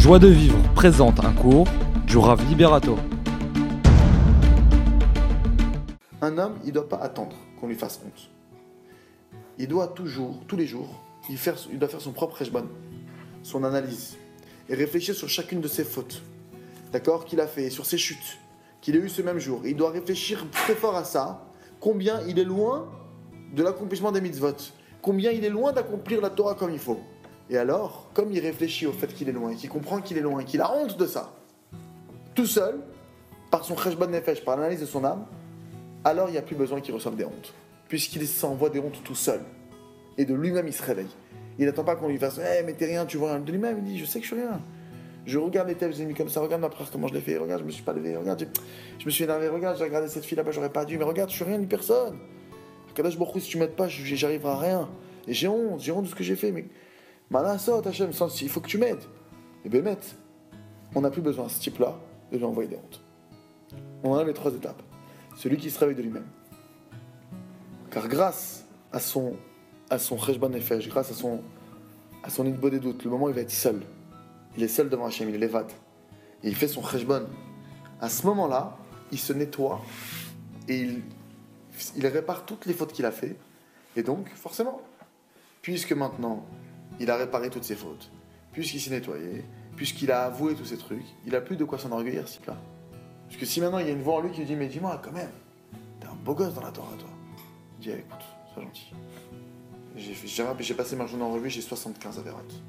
Joie de vivre présente un cours du Rav Liberato. Un homme, il ne doit pas attendre qu'on lui fasse honte. Il doit toujours, tous les jours, il, faire, doit faire son propre rejban, son analyse, et réfléchir sur chacune de ses fautes, d'accord, qu'il a fait, sur ses chutes, qu'il a eu ce même jour. il doit réfléchir très fort à ça, combien il est loin de l'accomplissement des mitzvot, combien il est loin d'accomplir la Torah comme il faut? Et alors, comme il réfléchit au fait qu'il est loin, qu'il comprend qu'il est loin, qu'il a honte de ça, tout seul, par son cheshbon nefesh, par l'analyse de son âme, alors il n'y a plus besoin qu'il reçoive des hontes, puisqu'il s'envoie des hontes tout seul. Et de lui-même, il se réveille. Il n'attend pas qu'on lui fasse Eh, mais t'es rien, tu vois. De lui-même, il dit Je sais que je suis rien. Je regarde les thèmes ennemis comme ça, regarde ma frère comment je l'ai fait, regarde, je me suis pas levé, regarde, je, me suis énervé, regarde, j'ai regardé cette fille là-bas, j'aurais pas dû, mais regarde, je suis rien ni personne. Kadash Baruch si tu m'aides pas, j'arriverai à rien. Et j'ai honte, j'ai honte de ce que j'ai fait, mais Malasot, Hachem, il faut que tu m'aides. Et Bémet, on n'a plus besoin, ce type-là, de lui envoyer des hontes. On a les trois étapes. Celui qui se réveille de lui-même. Car grâce à son, à son Nefesh, grâce à son, à son des doutes, le moment où il va être seul, il est seul devant Hachem, il est l'évade, et il fait son Cheshban, à ce moment-là, il se nettoie et il, il répare toutes les fautes qu'il a fait. Et donc, forcément, puisque maintenant il a réparé toutes ses fautes, puisqu'il s'est nettoyé, puisqu'il a avoué tous ces trucs, il a plus de quoi s'enorgueillir, ce type-là. Parce que si maintenant il y a une voix en lui qui lui dit Mais dis-moi, quand même, t'es un beau gosse dans la Torah, toi. Il dit Écoute, sois gentil. J'ai passé ma journée en revue, j'ai 75 avérotes.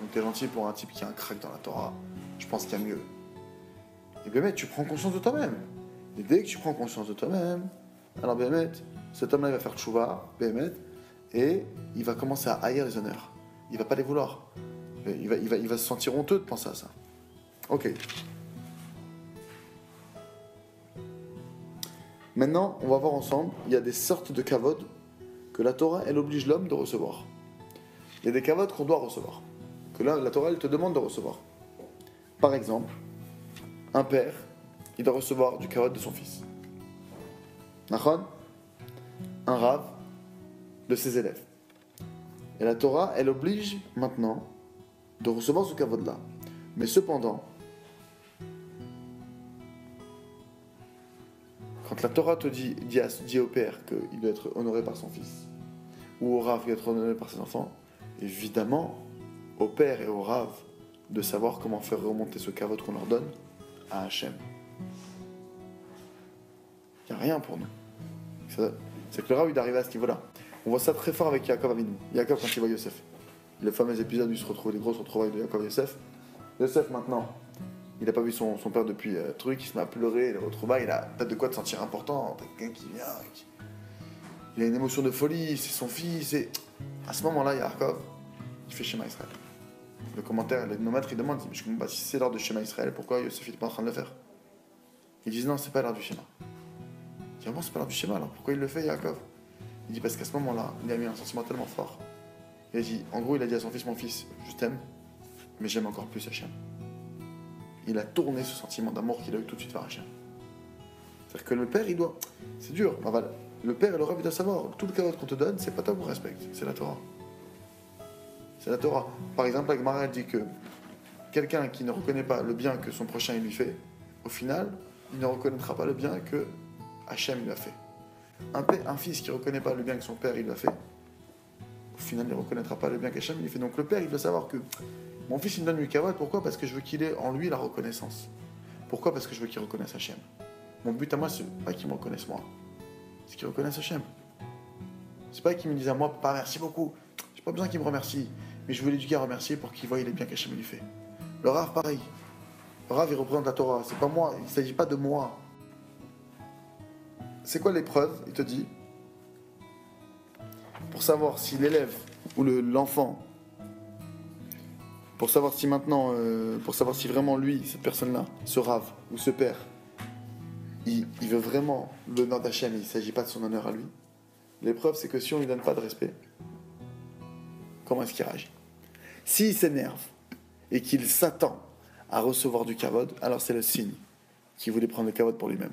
Donc t'es gentil pour un type qui a un crack dans la Torah. Je pense qu'il y a mieux. Et bien, tu prends conscience de toi-même. Et dès que tu prends conscience de toi-même, alors Bémet, cet homme-là il va faire tchouva, Bémet, et il va commencer à haïr les honneurs il va pas les vouloir. Il va, il, va, il va se sentir honteux de penser à ça. Ok. Maintenant, on va voir ensemble, il y a des sortes de kavod que la Torah, elle oblige l'homme de recevoir. Il y a des kavod qu'on doit recevoir, que la Torah, elle te demande de recevoir. Par exemple, un père, il doit recevoir du kavod de son fils. Un rave de ses élèves. Et la Torah, elle oblige maintenant de recevoir ce kavod-là. Mais cependant, quand la Torah te dit, dit, au père qu'il doit être honoré par son fils, ou au Rav qu'il doit être honoré par ses enfants, évidemment, au père et au Rav de savoir comment faire remonter ce kavod qu'on leur donne à Hachem. Il n'y a rien pour nous. C'est que le Rav, il arrive à ce niveau-là. On voit ça très fort avec Yaakov Avinu. Yaakov quand il voit Yosef. Le fameux épisode où il se retrouve, les grosses retrouvailles de Yaakov et Yosef. Yosef maintenant, il n'a pas vu son, père depuis euh, truc, il se met à pleurer, les retrouvailles, il a peut-être de quoi te sentir important, quelqu'un qui vient, il a une émotion de folie, c'est son fils, à ce moment-là, Yaakov, il fait schéma Israël. Le commentaire, le maîtres, il demande, je comprends pas si c'est l'heure du schéma Israël, pourquoi Yosef n'est pas en train de le faire? Ils disent non, c'est pas l'heure du schéma. Il dit, ah c'est pas l'heure du schéma, alors pourquoi il le fait, Yaakov il dit parce qu'à ce moment-là, il a mis un sentiment tellement fort. Il a dit, en gros, il a dit à son fils, mon fils, je t'aime, mais j'aime encore plus Hachem. Il a tourné ce sentiment d'amour qu'il a eu tout de suite vers Hachem. C'est-à-dire que le père, il doit. C'est dur, le père et le rêve, il doit savoir. Tout le carotte qu'on te donne, c'est pas toi qu'on respecte, c'est la Torah. C'est la Torah. Par exemple, la Gemara, dit que quelqu'un qui ne reconnaît pas le bien que son prochain lui fait, au final, il ne reconnaîtra pas le bien que Hachem lui a fait. Un, fils qui ne reconnaît pas le bien que son père il a fait, au final, il ne reconnaîtra pas le bien qu'Hachem il fait. Donc le père, il doit savoir que mon fils, il me donne du kavod. Pourquoi? Parce que je veux qu'il ait en lui la reconnaissance. Pourquoi? Parce que je veux qu'il reconnaisse Hachem. Mon but à moi, c'est pas qu'il me reconnaisse moi, c'est qu'il reconnaisse Hachem. C'est pas qu'il me dise à moi, pas merci beaucoup. J'ai pas besoin qu'il me remercie, mais je veux l'éduquer à remercier pour qu'il voie les biens qu'Hachem lui fait. Le Rav, pareil. Le Rav, il représente la Torah. C'est pas moi, il ne s'agit pas de moi c'est quoi l'épreuve? Il te dit, pour savoir si l'élève ou l'enfant, pour savoir si maintenant, euh, pour savoir si vraiment lui, cette personne-là, ce rave ou ce père, il, veut vraiment l'honneur d'Hachem, il ne s'agit pas de son honneur à lui. L'épreuve, c'est que si on ne lui donne pas de respect, comment est-ce qu'il réagit? S'il s'énerve et qu'il s'attend à recevoir du kavod, alors c'est le signe qu'il voulait prendre le kavod pour lui-même.